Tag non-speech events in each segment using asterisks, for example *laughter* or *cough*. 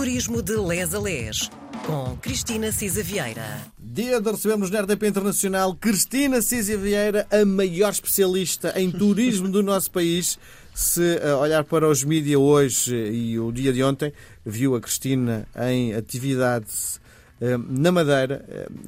Turismo de Les a Les, com Cristina Cisa Vieira. Dia de recebemos na RDP Internacional Cristina Cisa Vieira, a maior especialista em turismo do nosso país. Se uh, olhar para os mídias hoje e o dia de ontem, viu a Cristina em atividade uh, na Madeira.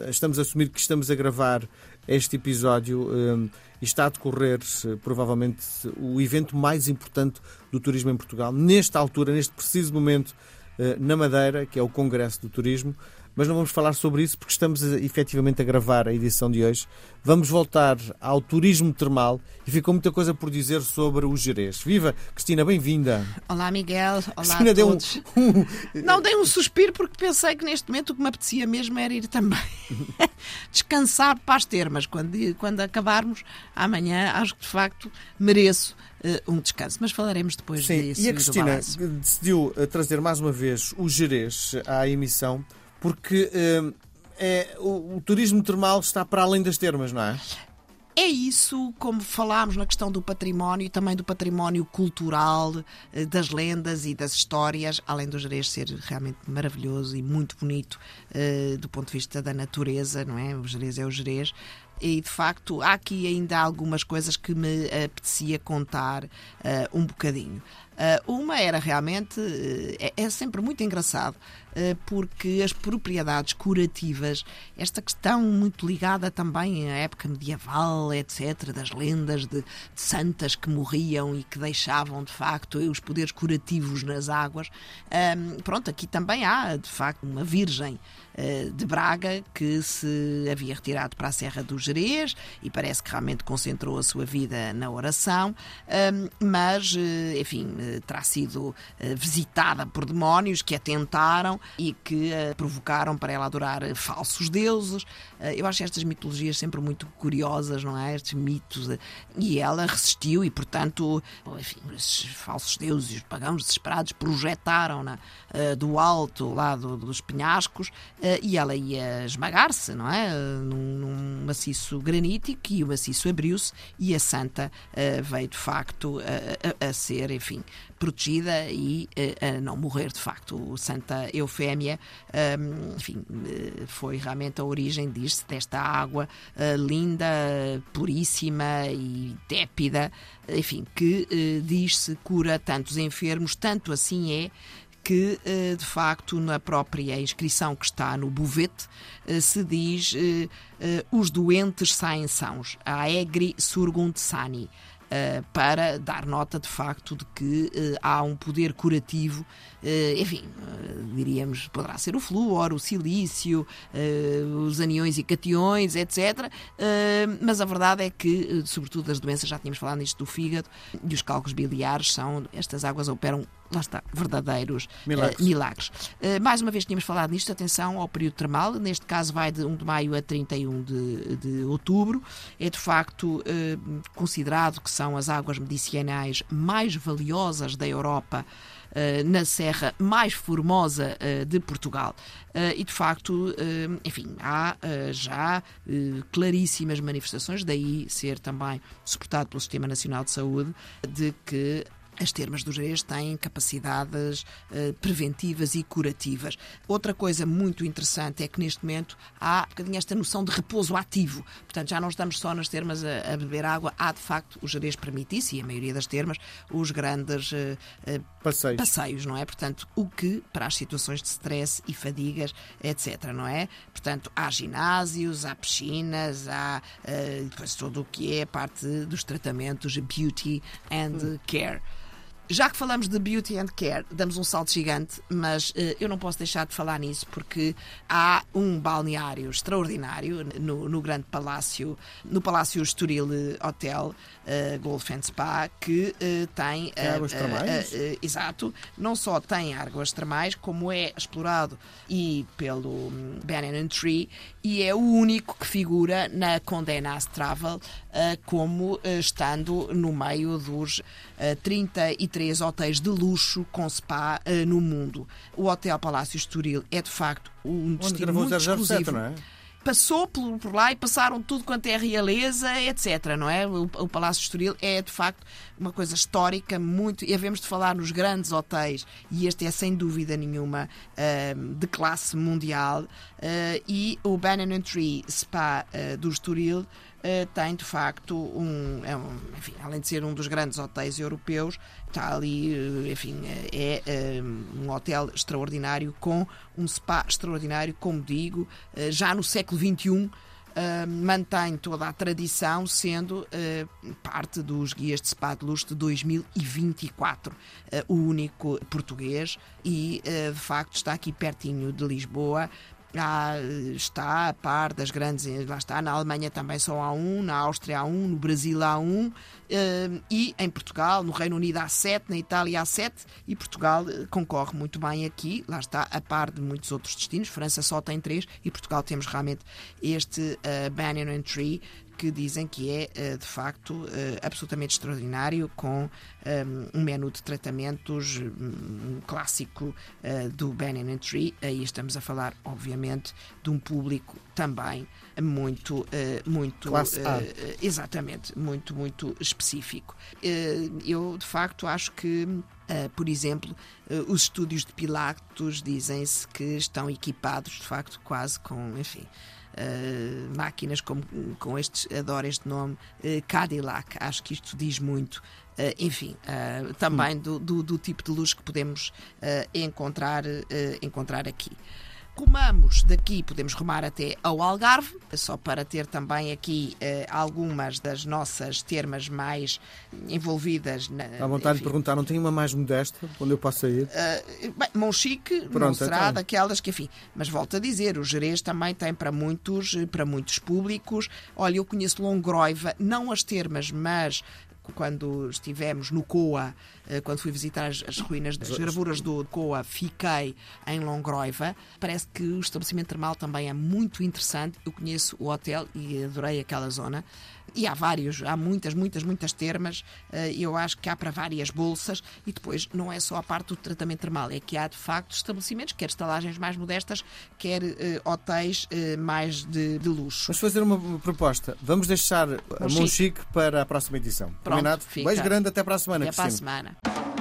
Estamos a assumir que estamos a gravar este episódio e está a decorrer provavelmente o evento mais importante do turismo em Portugal, nesta altura, neste preciso momento eh, na Madeira, que é o Congresso do Turismo. Mas não vamos falar sobre isso porque estamos eh, efetivamente a gravar a edição de hoje. Vamos voltar ao turismo termal e ficou muita coisa por dizer sobre o Jerez. Viva! Cristina, bem-vinda! Olá, Miguel! Olá Cristina a todos! Deu um... não, dei um suspiro porque pensei que neste momento o que me apetecia mesmo era ir também *laughs* descansar para as termas. Quando, quando acabarmos amanhã, acho que de facto mereço uh, um descanso. Mas falaremos depois Sim, disso. E a Cristina decidiu eh, trazer mais uma vez o Jerez à emissão porque uh, é, o, o turismo termal está para além das termas, não é? É isso, como falámos na questão do património, também do património cultural, das lendas e das histórias, além do Jerez ser realmente maravilhoso e muito bonito uh, do ponto de vista da natureza, não é? O Jerez é o Jerez e de facto há aqui ainda algumas coisas que me apetecia contar uh, um bocadinho. Uh, uma era realmente, uh, é, é, sempre muito engraçado, porque as propriedades curativas, esta questão muito ligada também à época medieval, etc., das lendas de, de santas que morriam e que deixavam de facto os poderes curativos nas águas, pronto, aqui também há de facto uma virgem de Braga que se havia retirado para a Serra do Jerez e parece que realmente concentrou a sua vida na oração, mas, eh, enfim, eh, terá sido eh, visitada por demónios que a tentaram e que a provocaram para ela adorar falsos deuses. Eu acho estas mitologias sempre muito curiosas, não é? Estes mitos. E ela resistiu e, portanto, enfim, esses falsos deuses os pagãos desesperados projetaram-na do alto lá do, dos penhascos e ela ia esmagar-se, não é? Num, num maciço granítico e o maciço abriu-se e a santa veio de facto a, a, a, ser, enfim, protegida e uh, a não morrer de facto. Santa Eufémia, ehm, enfim, uh, foi realmente a origem disto, desta água linda, puríssima e tépida, enfim, que diz-se cura tantos enfermos, tanto assim é que, eh, de facto, na própria inscrição que está no buvete, eh, se diz eh, os doentes saem sãos, a egri surgunt sani. Para dar nota de facto de que há um poder curativo, enfim, diríamos, poderá ser o flúor, o silício, os aniões e cationes, etc. mas a verdade é que, sobretudo as doenças, já tínhamos falado nisto do fígado e os cálculos biliares, são, estas águas operam lá está, verdadeiros milagres. Uh, milagres. Uh, mais uma vez tínhamos falado nisto, atenção ao período termal, neste caso vai de 1 de maio a 31 de, de outubro. É de facto uh, considerado que são as águas medicinais mais valiosas da Europa. na serra mais formosa de Portugal. e de facto, enfim, há já claríssimas manifestações, daí ser também suportado pelo Sistema Nacional de Saúde, de que as termas do Jerez têm capacidades uh, preventivas e curativas. Outra coisa muito interessante é que neste momento há um bocadinho esta noção de repouso ativo. Portanto, já não estamos só nas termas a, a beber água, há de facto o Jerez permite isso, e a maioria das termas, os grandes uh, uh, passeios. passeios, não é? Portanto, o que para as situações de stress e fadigas, etc, não é? Portanto, há ginásios, há piscinas, há depois todo o que é parte dos tratamentos beauty and hum. care. Já que falamos de beauty and care, damos um salto gigante, mas uh, eu não posso deixar de falar nisso porque há um balneário extraordinário no, no grande palácio, no Palácio Estoril Hotel, uh, Golf and Spa, que uh, tem. Uh, águas termais? exato. Não só tem águas termais, como é explorado e pelo um, Bannon Tree e é o único que figura na Condé Nast Travel como estando no meio dos 33 três hotéis de luxo com spa uh, no mundo. O Hotel Palácio Estoril é de facto um destino muito 007, exclusivo. Não é? passou por, por, lá e passaram tudo quanto é realeza, etc. Não é? O, o, Palácio Estoril é de facto uma coisa histórica, muito. E havemos de falar nos grandes hotéis, e este é sem dúvida nenhuma uh, de classe mundial. Uh, e o Bannon Tree Spa uh, do Estoril. Uh, tem de facto um, é um enfim, além de ser um dos grandes hotéis europeus, está ali, enfim, é, é um hotel extraordinário com um spa extraordinário, como digo, já no século XXI uh, mantém toda a tradição, sendo uh, parte dos guias de spa de luxo de 2024, uh, o único português e de facto está aqui pertinho de Lisboa. Ah, está a par das grandes. Lá está, na Alemanha também só há um, na Áustria há um, no Brasil há um, e em Portugal, no Reino Unido há sete, na Itália há sete, e Portugal eh, concorre muito bem aqui, lá está, a par de muitos outros destinos. França só tem três, e Portugal temos realmente este uh, Banyan Tree, que dizem que é, eh, de facto, eh, absolutamente extraordinário, com eh, um menu de tratamentos um clássico do Ben Tree. Aí estamos a falar, obviamente, de um público também muito, muito exatamente, muito, muito específico. Eu, de facto, acho que por exemplo, os estúdios de Pilatos dizem-se que estão equipados, de facto, quase com, enfim, uh, máquinas como, com estes, adoro este nome, uh, Cadillac. Acho que isto diz muito. Uh, enfim, também do, do, do, tipo de luz que podemos encontrar, encontrar aqui. Comamos daqui, podemos rumar até ao Algarve, só para ter também aqui uh, algumas das nossas termas mais envolvidas. Na, à vontade enfim. de perguntar, não tem uma mais modesta onde eu posso ir? Uh, bem, Monchique Pronto, não será então. daquelas que, enfim, mas volto a dizer, o Jerez também tem para muitos, para muitos públicos. Olha, eu conheço Longroiva, não as termas, mas quando estivemos no Coa, eh, quando fui visitar as, as ruínas das gravuras do Coa, fiquei em Longroiva. Parece que o estabelecimento termal também é muito interessante. Eu conheço o hotel e adorei aquela zona. E há vários, há muitas, muitas, muitas termas. Eh, eu acho que há para várias bolsas. E depois não é só a parte do tratamento termal, é que há de facto estabelecimentos, quer estalagens mais modestas, quer uh, hotéis uh, mais de, de, luxo. Vamos fazer uma proposta. Vamos deixar a Monchique para a próxima edição. Pronto, Combinado? Beijo grande, até para a semana. Até para a semana.